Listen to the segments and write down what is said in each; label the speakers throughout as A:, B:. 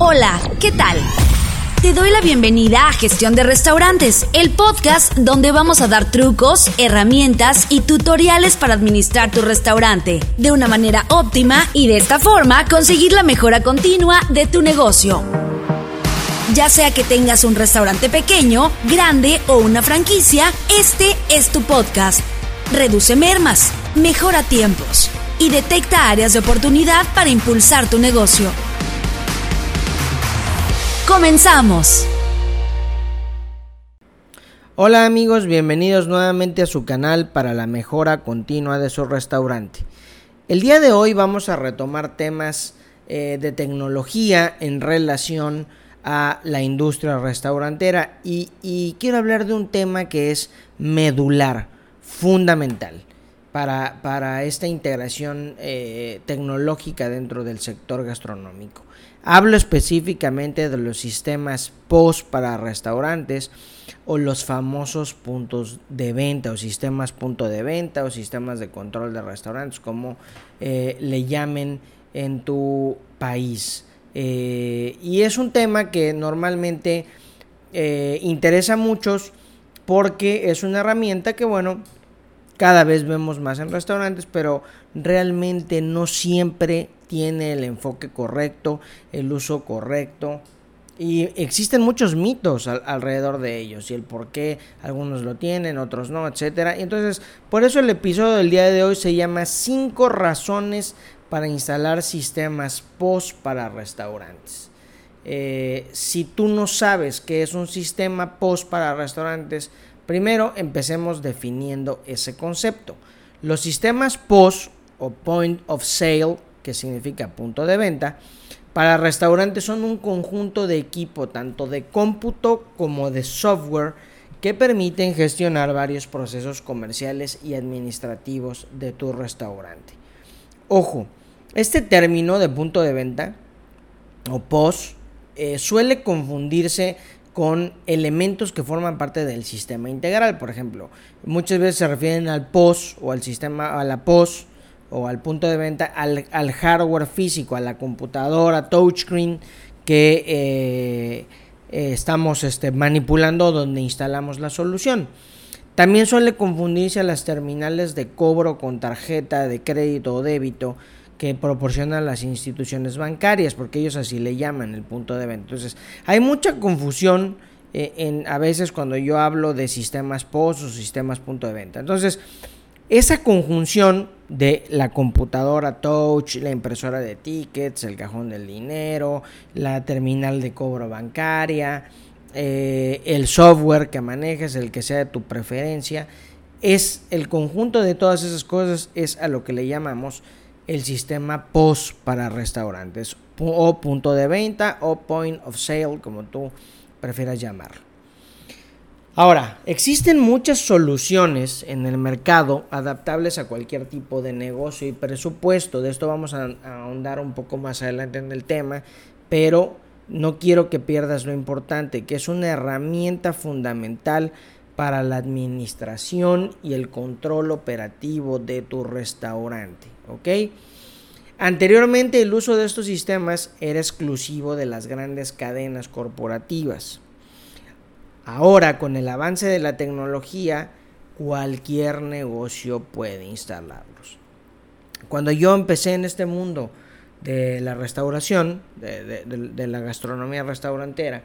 A: Hola, ¿qué tal? Te doy la bienvenida a Gestión de Restaurantes, el podcast donde vamos a dar trucos, herramientas y tutoriales para administrar tu restaurante de una manera óptima y de esta forma conseguir la mejora continua de tu negocio. Ya sea que tengas un restaurante pequeño, grande o una franquicia, este es tu podcast. Reduce mermas, mejora tiempos y detecta áreas de oportunidad para impulsar tu negocio. Comenzamos.
B: Hola amigos, bienvenidos nuevamente a su canal para la mejora continua de su restaurante. El día de hoy vamos a retomar temas eh, de tecnología en relación a la industria restaurantera y, y quiero hablar de un tema que es medular, fundamental para, para esta integración eh, tecnológica dentro del sector gastronómico. Hablo específicamente de los sistemas POS para restaurantes o los famosos puntos de venta o sistemas punto de venta o sistemas de control de restaurantes, como eh, le llamen en tu país. Eh, y es un tema que normalmente interesa a muchos porque es una herramienta que, bueno, cada vez vemos más en restaurantes, pero realmente no siempre tiene el enfoque correcto, el uso correcto. Y existen muchos mitos alrededor de ellos y el por qué algunos lo tienen, otros no, etcétera. Entonces, por eso el episodio del día de hoy se llama 5 razones para instalar sistemas POS para restaurantes. Eh, si tú no sabes qué es un sistema POS para restaurantes, Primero, empecemos definiendo ese concepto. Los sistemas POS o Point of Sale, que significa punto de venta, para restaurantes son un conjunto de equipo tanto de cómputo como de software que permiten gestionar varios procesos comerciales y administrativos de tu restaurante. Ojo, este término de punto de venta o POS eh, suele confundirse con elementos que forman parte del sistema integral. Por ejemplo, muchas veces se refieren al POS o al sistema, a la POS o al punto de venta, al, hardware físico, a la computadora, touchscreen que eh, eh, estamos este, manipulando donde instalamos la solución. También suele confundirse las terminales de cobro con tarjeta de crédito o débito que proporcionan las instituciones bancarias, porque ellos así le llaman el punto de venta. Entonces, hay mucha confusión eh, en, a veces cuando yo hablo de sistemas POS o sistemas punto de venta. Entonces, esa conjunción de la computadora touch, la impresora de tickets, el cajón del dinero, la terminal de cobro bancaria, eh, el software que manejes, el que sea de tu preferencia, es el conjunto de todas esas cosas, es a lo que le llamamos el sistema POS para restaurantes o punto de venta o point of sale como tú prefieras llamarlo. Ahora, existen muchas soluciones en el mercado adaptables a cualquier tipo de negocio y presupuesto. De esto vamos a, ahondar un poco más adelante en el tema, pero no quiero que pierdas lo importante, que es una herramienta fundamental para la administración y el control operativo de tu restaurante. ¿ok? Anteriormente el uso de estos sistemas era exclusivo de las grandes cadenas corporativas. Ahora, con el avance de la tecnología, cualquier negocio puede instalarlos. Cuando yo empecé en este mundo de la restauración, de, la gastronomía restaurantera,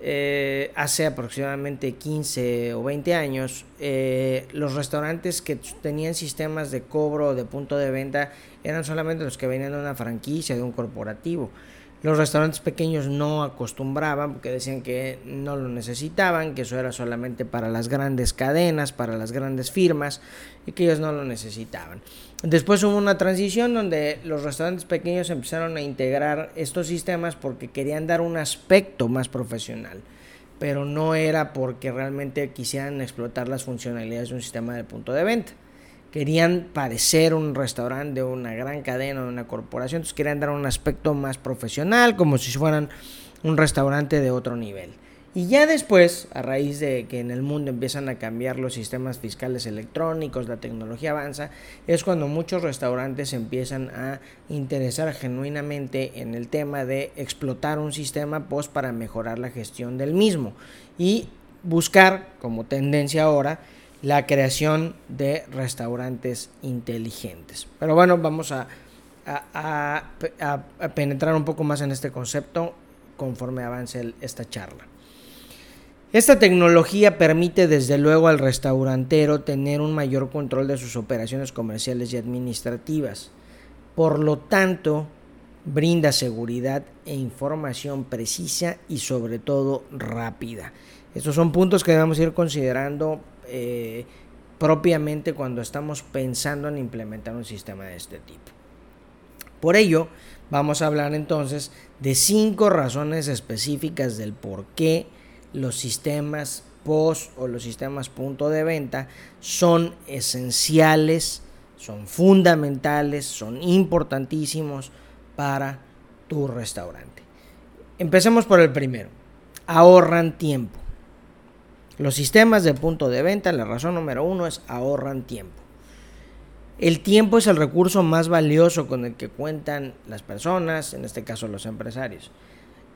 B: eh, hace aproximadamente 15 o 20 años, eh, los restaurantes que tenían sistemas de cobro de punto de venta eran solamente los que venían de una franquicia, de un corporativo. Los restaurantes pequeños no acostumbraban porque decían que no lo necesitaban, que eso era solamente para las grandes cadenas, para las grandes firmas y que ellos no lo necesitaban. Después hubo una transición donde los restaurantes pequeños empezaron a integrar estos sistemas porque querían dar un aspecto más profesional, pero no era porque realmente quisieran explotar las funcionalidades de un sistema de punto de venta querían parecer un restaurante de una gran cadena, de una corporación, entonces querían dar un aspecto más profesional, como si fueran un restaurante de otro nivel. Y ya después, a raíz de que en el mundo empiezan a cambiar los sistemas fiscales electrónicos, la tecnología avanza, es cuando muchos restaurantes empiezan a interesar genuinamente en el tema de explotar un sistema POS para mejorar la gestión del mismo y buscar como tendencia ahora la creación de restaurantes inteligentes. Pero bueno, vamos a, a, penetrar un poco más en este concepto conforme avance esta charla. Esta tecnología permite desde luego al restaurantero tener un mayor control de sus operaciones comerciales y administrativas. Por lo tanto, brinda seguridad e información precisa y sobre todo rápida. Estos son puntos que debemos ir considerando eh, propiamente cuando estamos pensando en implementar un sistema de este tipo. Por ello, vamos a hablar entonces de cinco razones específicas del por qué los sistemas post o los sistemas punto de venta son esenciales, son fundamentales, son importantísimos para tu restaurante. Empecemos por el primero. Ahorran tiempo. Los sistemas de punto de venta, la razón número uno es ahorran tiempo. El tiempo es el recurso más valioso con el que cuentan las personas, en este caso los empresarios.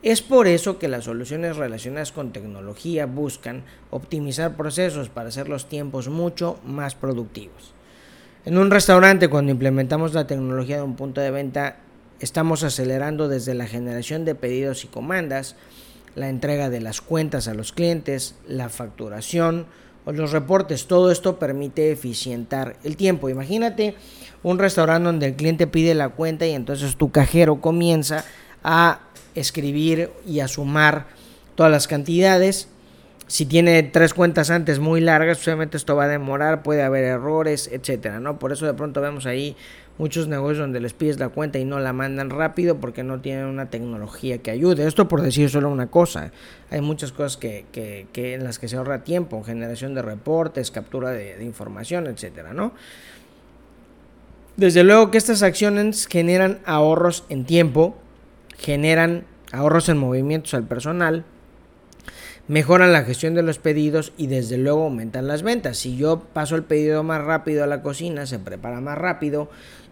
B: Es por eso que las soluciones relacionadas con tecnología buscan optimizar procesos para hacer los tiempos mucho más productivos. En un restaurante, cuando implementamos la tecnología de un punto de venta, estamos acelerando desde la generación de pedidos y comandas, la entrega de las cuentas a los clientes, la facturación o los reportes. Todo esto permite eficientar el tiempo. Imagínate un restaurante donde el cliente pide la cuenta y entonces tu cajero comienza a escribir y a sumar todas las cantidades. Si tiene tres cuentas antes muy largas, obviamente esto va a demorar, puede haber errores, etcétera, ¿no? Por eso de pronto vemos ahí muchos negocios donde les pides la cuenta y no la mandan rápido porque no tienen una tecnología que ayude. Esto por decir solo una cosa. Hay muchas cosas que, que, en las que se ahorra tiempo, generación de reportes, captura de, información, etcétera, ¿no? Desde luego que estas acciones generan ahorros en tiempo, generan ahorros en movimientos al personal, mejoran la gestión de los pedidos y desde luego aumentan las ventas. Si yo paso el pedido más rápido a la cocina, se prepara más rápido,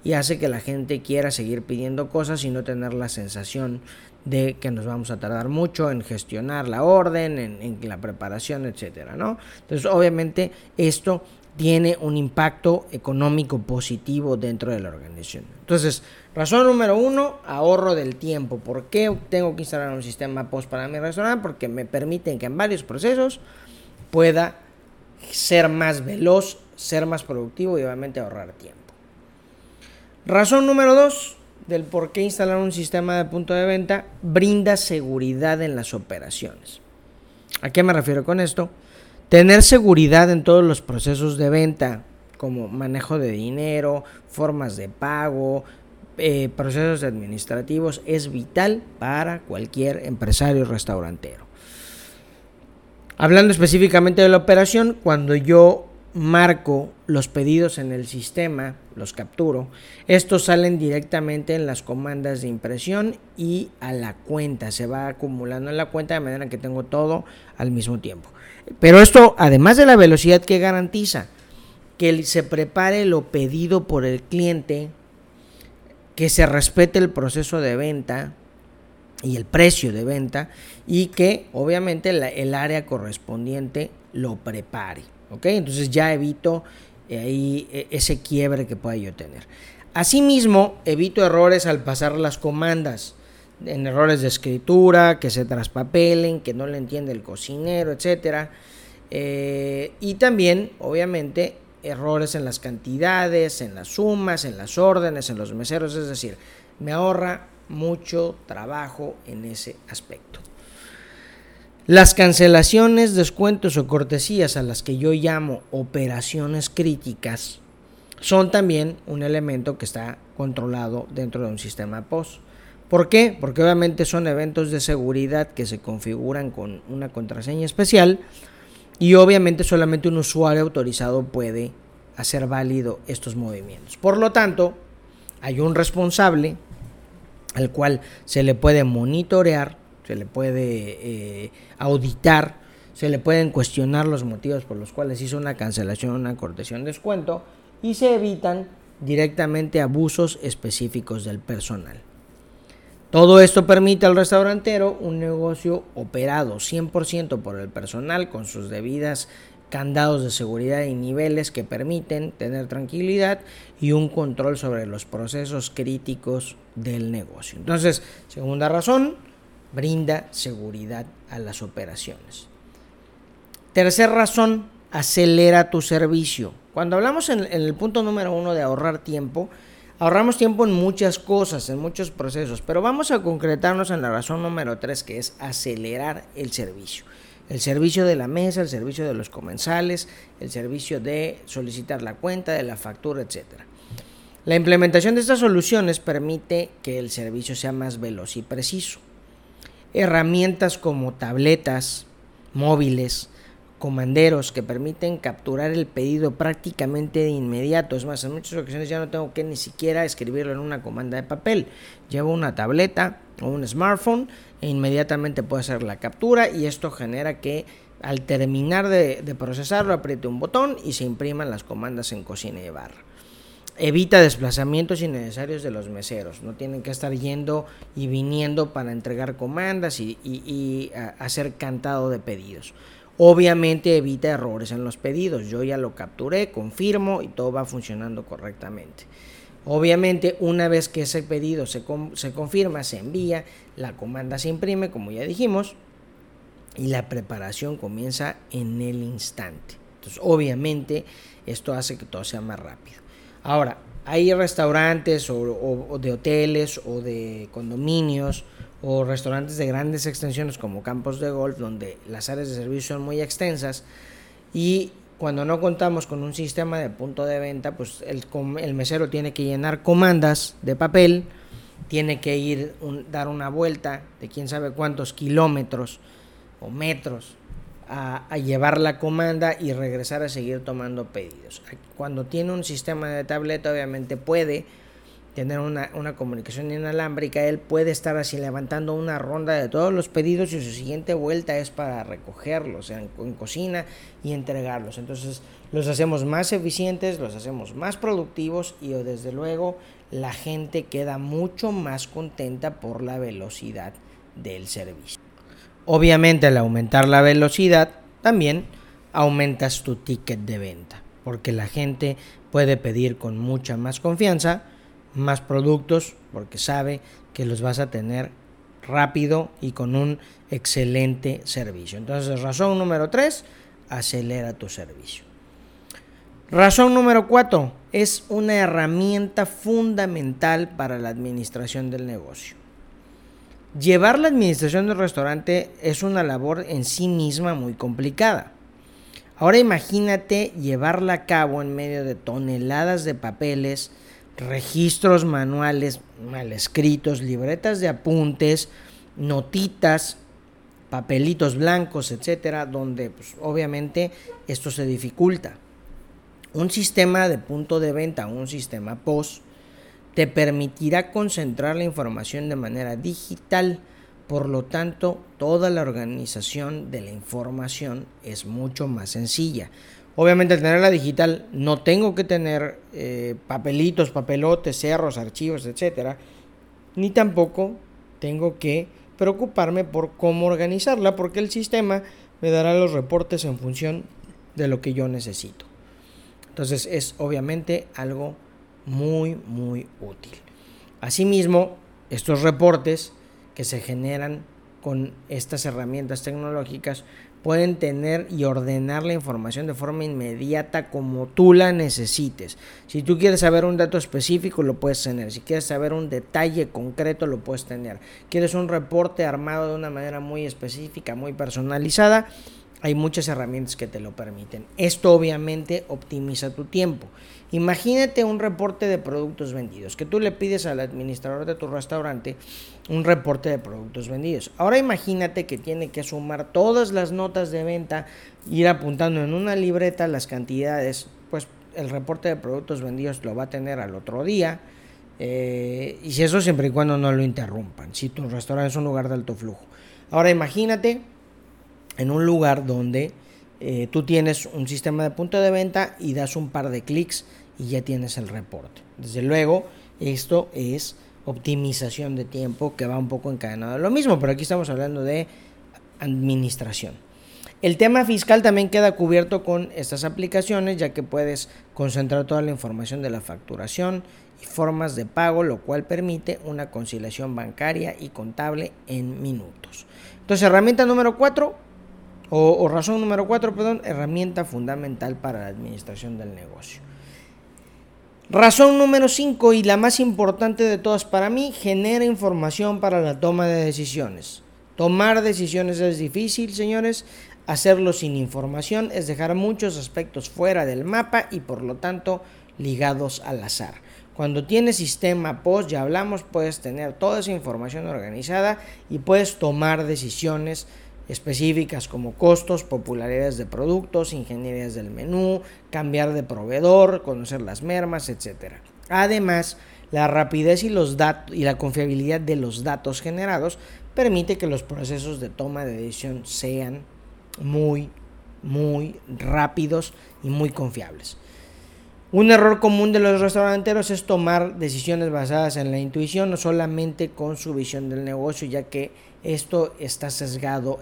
B: y hace que la gente quiera seguir pidiendo cosas y no tener la sensación de que nos vamos a tardar mucho en gestionar la orden, en, la preparación, etcétera, ¿no? Entonces, obviamente, esto tiene un impacto económico positivo dentro de la organización. Entonces, razón número uno, ahorro del tiempo. ¿Por qué tengo que instalar un sistema post para mi restaurante? Porque me permiten que en varios procesos pueda ser más veloz, ser más productivo y obviamente ahorrar tiempo. Razón número dos del por qué instalar un sistema de punto de venta brinda seguridad en las operaciones. ¿A qué me refiero con esto? Tener seguridad en todos los procesos de venta, como manejo de dinero, formas de pago, eh, procesos administrativos, es vital para cualquier empresario restaurantero. Hablando específicamente de la operación, cuando yo marco los pedidos en el sistema, los capturo, estos salen directamente en las comandas de impresión y a la cuenta, se va acumulando en la cuenta de manera que tengo todo al mismo tiempo. Pero esto, además de la velocidad que garantiza, que se prepare lo pedido por el cliente, que se respete el proceso de venta y el precio de venta y que obviamente el área correspondiente lo prepare. Entonces ya evito eh, ahí e, ese quiebre que pueda yo tener. Asimismo, evito errores al pasar las comandas, en errores de escritura, que se traspapelen, que no le entiende el cocinero, etcétera. Eh, y también, obviamente, errores en las cantidades, en las sumas, en las órdenes, en los meseros, es decir, me ahorra mucho trabajo en ese aspecto. Las cancelaciones, descuentos o cortesías a las que yo llamo operaciones críticas son también un elemento que está controlado dentro de un sistema POS. ¿Por qué? Porque obviamente son eventos de seguridad que se configuran con una contraseña especial y obviamente solamente un usuario autorizado puede hacer válido estos movimientos. Por lo tanto, hay un responsable al cual se le puede monitorear se le puede eh, auditar, se le pueden cuestionar los motivos por los cuales hizo una cancelación, una cortesía, un descuento y se evitan directamente abusos específicos del personal. Todo esto permite al restaurantero un negocio operado 100% por el personal con sus debidas candados de seguridad y niveles que permiten tener tranquilidad y un control sobre los procesos críticos del negocio. Entonces, segunda razón, brinda seguridad a las operaciones. Tercera razón, acelera tu servicio. Cuando hablamos en, el punto número uno de ahorrar tiempo, ahorramos tiempo en muchas cosas, en muchos procesos, pero vamos a concretarnos en la razón número tres, que es acelerar el servicio. El servicio de la mesa, el servicio de los comensales, el servicio de solicitar la cuenta, de la factura, etc. La implementación de estas soluciones permite que el servicio sea más veloz y preciso. Herramientas como tabletas, móviles, comanderos que permiten capturar el pedido prácticamente de inmediato. Es más, en muchas ocasiones ya no tengo que ni siquiera escribirlo en una comanda de papel. Llevo una tableta o un smartphone e inmediatamente puedo hacer la captura y esto genera que al terminar de, procesarlo apriete un botón y se impriman las comandas en cocina y barra. Evita desplazamientos innecesarios de los meseros. No tienen que estar yendo y viniendo para entregar comandas y hacer cantado de pedidos. Obviamente evita errores en los pedidos. Yo ya lo capturé, confirmo y todo va funcionando correctamente. Obviamente una vez que ese pedido se, se confirma, se envía, la comanda se imprime, como ya dijimos, y la preparación comienza en el instante. Entonces, obviamente, esto hace que todo sea más rápido. Ahora, hay restaurantes o de hoteles o de condominios o restaurantes de grandes extensiones como campos de golf donde las áreas de servicio son muy extensas y cuando no contamos con un sistema de punto de venta, pues el, mesero tiene que llenar comandas de papel, tiene que ir dar una vuelta de quién sabe cuántos kilómetros o metros a, llevar la comanda y regresar a seguir tomando pedidos. Cuando tiene un sistema de tableta, obviamente puede tener una, comunicación inalámbrica, él puede estar así levantando una ronda de todos los pedidos y su siguiente vuelta es para recogerlos en, en, cocina y entregarlos. Entonces los hacemos más eficientes, los hacemos más productivos y desde luego la gente queda mucho más contenta por la velocidad del servicio. Obviamente al aumentar la velocidad también aumentas tu ticket de venta porque la gente puede pedir con mucha más confianza más productos porque sabe que los vas a tener rápido y con un excelente servicio. Entonces, razón número 3, acelera tu servicio. Razón número 4, es una herramienta fundamental para la administración del negocio. Llevar la administración del restaurante es una labor en sí misma muy complicada. Ahora imagínate llevarla a cabo en medio de toneladas de papeles, registros manuales mal escritos, libretas de apuntes, notitas, papelitos blancos, etcétera, donde pues, obviamente esto se dificulta. Un sistema de punto de venta, un sistema POS, te permitirá concentrar la información de manera digital, por lo tanto, toda la organización de la información es mucho más sencilla. Obviamente al tenerla digital no tengo que tener eh, papelitos, papelotes, cerros, archivos, etcétera, ni tampoco tengo que preocuparme por cómo organizarla porque el sistema me dará los reportes en función de lo que yo necesito. Entonces es obviamente algo muy muy útil. Asimismo, estos reportes que se generan con estas herramientas tecnológicas pueden tener y ordenar la información de forma inmediata como tú la necesites. Si tú quieres saber un dato específico, lo puedes tener. Si quieres saber un detalle concreto, lo puedes tener. Quieres un reporte armado de una manera muy específica, muy personalizada, hay muchas herramientas que te lo permiten. Esto obviamente optimiza tu tiempo. Imagínate un reporte de productos vendidos, que tú le pides al administrador de tu restaurante un reporte de productos vendidos. Ahora imagínate que tiene que sumar todas las notas de venta, ir apuntando en una libreta las cantidades, pues el reporte de productos vendidos lo va a tener al otro día. Eh, y si eso siempre y cuando no lo interrumpan, si tu restaurante es un lugar de alto flujo. Ahora imagínate en un lugar donde eh, tú tienes un sistema de punto de venta y das un par de clics y ya tienes el reporte. Desde luego, esto es optimización de tiempo que va un poco encadenado. Lo mismo, pero aquí estamos hablando de administración. El tema fiscal también queda cubierto con estas aplicaciones, ya que puedes concentrar toda la información de la facturación y formas de pago, lo cual permite una conciliación bancaria y contable en minutos. Entonces, herramienta número 4, o, razón número 4, perdón, herramienta fundamental para la administración del negocio. Razón número 5 y la más importante de todas para mí, genera información para la toma de decisiones. Tomar decisiones es difícil, señores. Hacerlo sin información es dejar muchos aspectos fuera del mapa y por lo tanto ligados al azar. Cuando tienes sistema post, ya hablamos, puedes tener toda esa información organizada y puedes tomar decisiones específicas como costos, popularidades de productos, ingenierías del menú, cambiar de proveedor, conocer las mermas, etc. Además, la rapidez y, los y la confiabilidad de los datos generados permite que los procesos de toma de decisión sean muy, muy rápidos y muy confiables. Un error común de los restauranteros es tomar decisiones basadas en la intuición, no solamente con su visión del negocio, ya que esto está sesgado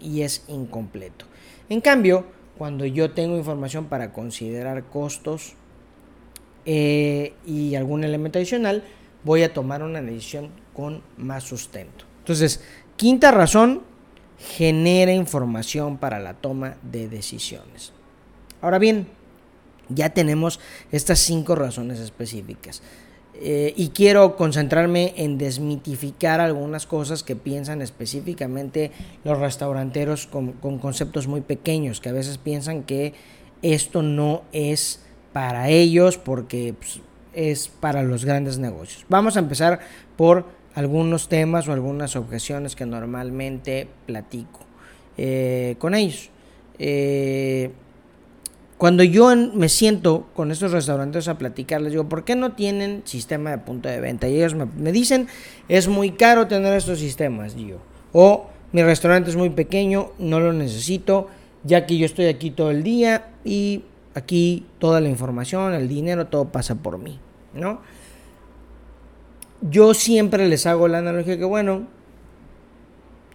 B: y es incompleto. En cambio, cuando yo tengo información para considerar costos eh, y algún elemento adicional, voy a tomar una decisión con más sustento. Entonces, quinta razón, genera información para la toma de decisiones. Ahora bien, ya tenemos estas cinco razones específicas. Eh, y quiero concentrarme en desmitificar algunas cosas que piensan específicamente los restauranteros con, conceptos muy pequeños, que a veces piensan que esto no es para ellos porque pues, es para los grandes negocios. Vamos a empezar por algunos temas o algunas objeciones que normalmente platico eh, con ellos. Eh, cuando yo me siento con estos restaurantes a platicar, les digo, ¿por qué no tienen sistema de punto de venta? Y ellos me, dicen, es muy caro tener estos sistemas, yo. O mi restaurante es muy pequeño, no lo necesito, ya que yo estoy aquí todo el día y aquí toda la información, el dinero, todo pasa por mí, ¿no? Yo siempre les hago la analogía que, bueno,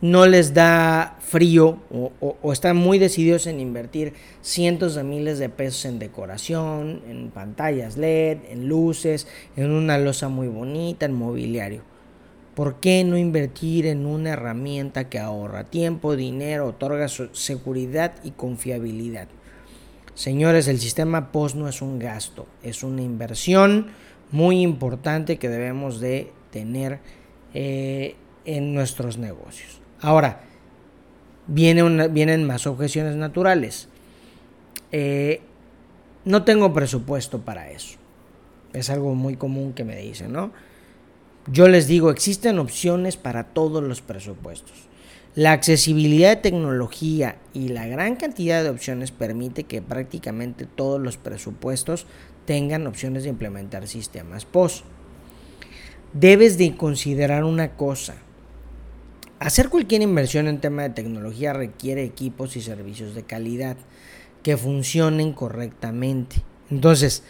B: no les da frío o, están muy decididos en invertir cientos de miles de pesos en decoración, en pantallas LED, en luces, en una losa muy bonita, en mobiliario. ¿Por qué no invertir en una herramienta que ahorra tiempo, dinero, otorga seguridad y confiabilidad? Señores, el sistema POS no es un gasto, es una inversión muy importante que debemos de tener eh, en nuestros negocios. Ahora, viene vienen más objeciones naturales. Eh, no tengo presupuesto para eso. Es algo muy común que me dicen, ¿no? Yo les digo, existen opciones para todos los presupuestos. La accesibilidad de tecnología y la gran cantidad de opciones permite que prácticamente todos los presupuestos tengan opciones de implementar sistemas POS. Debes de considerar una cosa. Hacer cualquier inversión en tema de tecnología requiere equipos y servicios de calidad que funcionen correctamente. Entonces,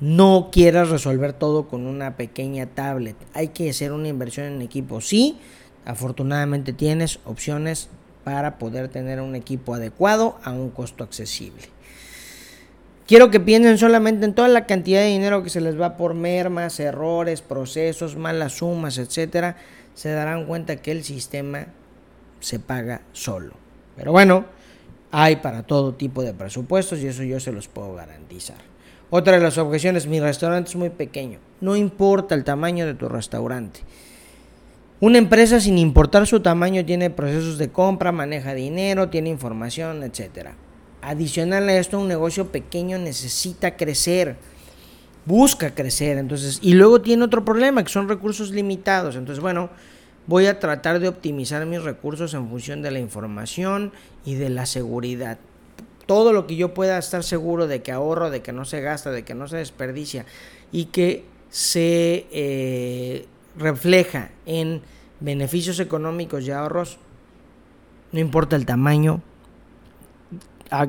B: no quieras resolver todo con una pequeña tablet. Hay que hacer una inversión en equipo. Sí, afortunadamente tienes opciones para poder tener un equipo adecuado a un costo accesible. Quiero que piensen solamente en toda la cantidad de dinero que se les va por mermas, errores, procesos, malas sumas, etcétera. Se darán cuenta que el sistema se paga solo. Pero bueno, hay para todo tipo de presupuestos y eso yo se los puedo garantizar. Otra de las objeciones, mi restaurante es muy pequeño. No importa el tamaño de tu restaurante. Una empresa sin importar su tamaño tiene procesos de compra, maneja dinero, tiene información, etcétera. Adicional a esto, un negocio pequeño necesita crecer, busca crecer, entonces, y luego tiene otro problema, que son recursos limitados. Entonces, bueno, voy a tratar de optimizar mis recursos en función de la información y de la seguridad. Todo lo que yo pueda estar seguro de que ahorro, de que no se gasta, de que no se desperdicia y que se eh, refleja en beneficios económicos y ahorros, no importa el tamaño,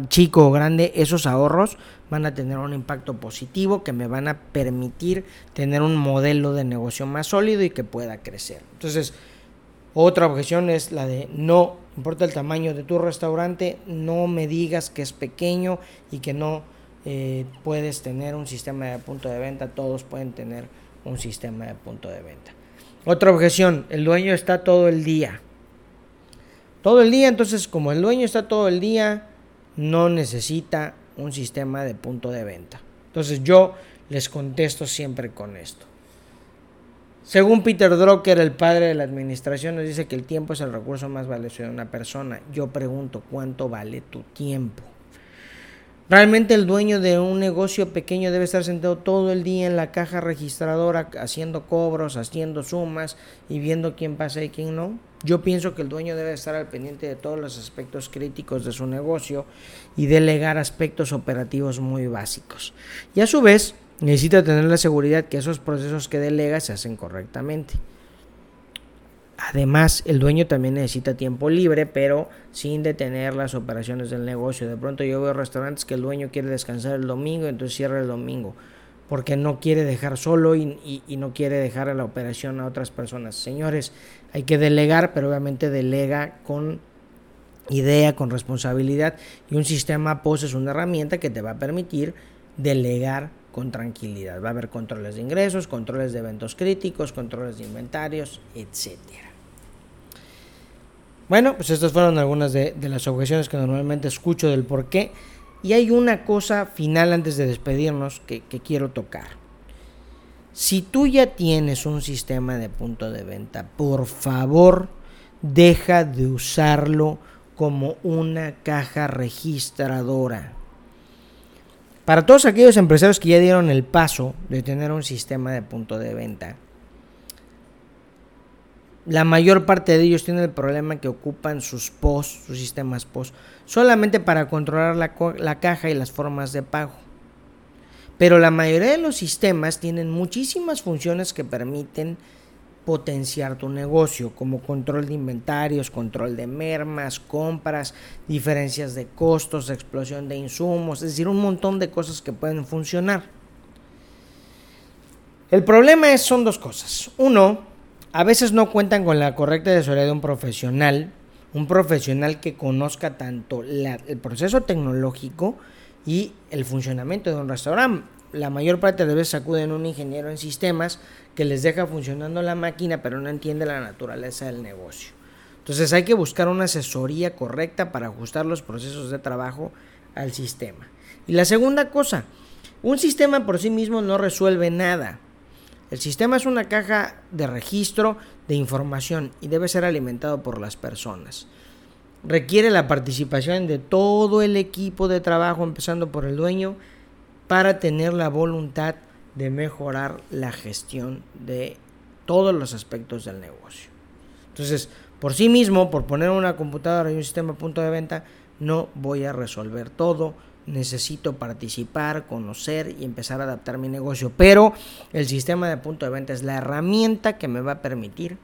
B: chico o grande, esos ahorros van a tener un impacto positivo que me van a permitir tener un modelo de negocio más sólido y que pueda crecer. Entonces, otra objeción es la de no importa el tamaño de tu restaurante, no me digas que es pequeño y que no eh, puedes tener un sistema de punto de venta, todos pueden tener un sistema de punto de venta. Otra objeción, el dueño está todo el día. Todo el día, entonces como el dueño está todo el día, no necesita un sistema de punto de venta. Entonces yo les contesto siempre con esto. Según Peter Drucker, el padre de la administración, nos dice que el tiempo es el recurso más valioso de una persona. Yo pregunto, ¿cuánto vale tu tiempo? Realmente el dueño de un negocio pequeño debe estar sentado todo el día en la caja registradora haciendo cobros, haciendo sumas y viendo quién pasa y quién no. Yo pienso que el dueño debe estar al pendiente de todos los aspectos críticos de su negocio y delegar aspectos operativos muy básicos. Y a su vez, necesita tener la seguridad que esos procesos que delega se hacen correctamente. Además, el dueño también necesita tiempo libre, pero sin detener las operaciones del negocio. De pronto yo veo restaurantes que el dueño quiere descansar el domingo, entonces cierra el domingo, porque no quiere dejar solo y, no quiere dejar a la operación a otras personas. Señores, hay que delegar, pero obviamente delega con idea, con responsabilidad. Y un sistema POS es una herramienta que te va a permitir delegar con tranquilidad. Va a haber controles de ingresos, controles de eventos críticos, controles de inventarios, etcétera. Bueno, pues estas fueron algunas de, las objeciones que normalmente escucho del por qué. Y hay una cosa final antes de despedirnos que, quiero tocar. Si tú ya tienes un sistema de punto de venta, por favor, deja de usarlo como una caja registradora. Para todos aquellos empresarios que ya dieron el paso de tener un sistema de punto de venta, la mayor parte de ellos tienen el problema que ocupan sus POS, sus sistemas POS, solamente para controlar la, la, caja y las formas de pago. Pero la mayoría de los sistemas tienen muchísimas funciones que permiten potenciar tu negocio, como control de inventarios, control de mermas, compras, diferencias de costos, explosión de insumos, es decir, un montón de cosas que pueden funcionar. El problema es, son dos cosas. Uno, a veces no cuentan con la correcta asesoría de un profesional, un profesional que conozca tanto el proceso tecnológico y el funcionamiento de un restaurante. La mayor parte de veces acuden a un ingeniero en sistemas que les deja funcionando la máquina pero no entiende la naturaleza del negocio. Entonces hay que buscar una asesoría correcta para ajustar los procesos de trabajo al sistema. Y la segunda cosa, un sistema por sí mismo no resuelve nada. El sistema es una caja de registro de información y debe ser alimentado por las personas. Requiere la participación de todo el equipo de trabajo, empezando por el dueño, para tener la voluntad de mejorar la gestión de todos los aspectos del negocio. Entonces, por sí mismo, por poner una computadora y un sistema a punto de venta, no voy a resolver todo, necesito participar, conocer y empezar a adaptar mi negocio. Pero el sistema de punto de venta es la herramienta que me va a permitir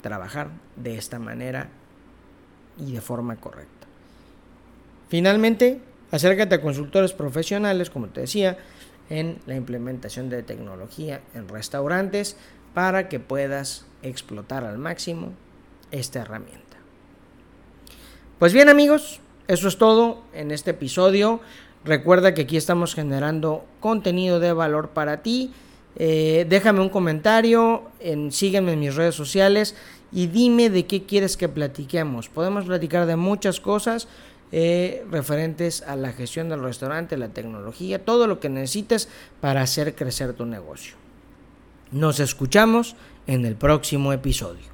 B: trabajar de esta manera y de forma correcta. Finalmente, acércate a consultores profesionales, como te decía, en la implementación de tecnología en restaurantes para que puedas explotar al máximo esta herramienta. Pues bien amigos, eso es todo en este episodio. Recuerda que aquí estamos generando contenido de valor para ti. Eh, déjame un comentario, en, sígueme en mis redes sociales y dime de qué quieres que platiquemos. Podemos platicar de muchas cosas eh, referentes a la gestión del restaurante, la tecnología, todo lo que necesites para hacer crecer tu negocio. Nos escuchamos en el próximo episodio.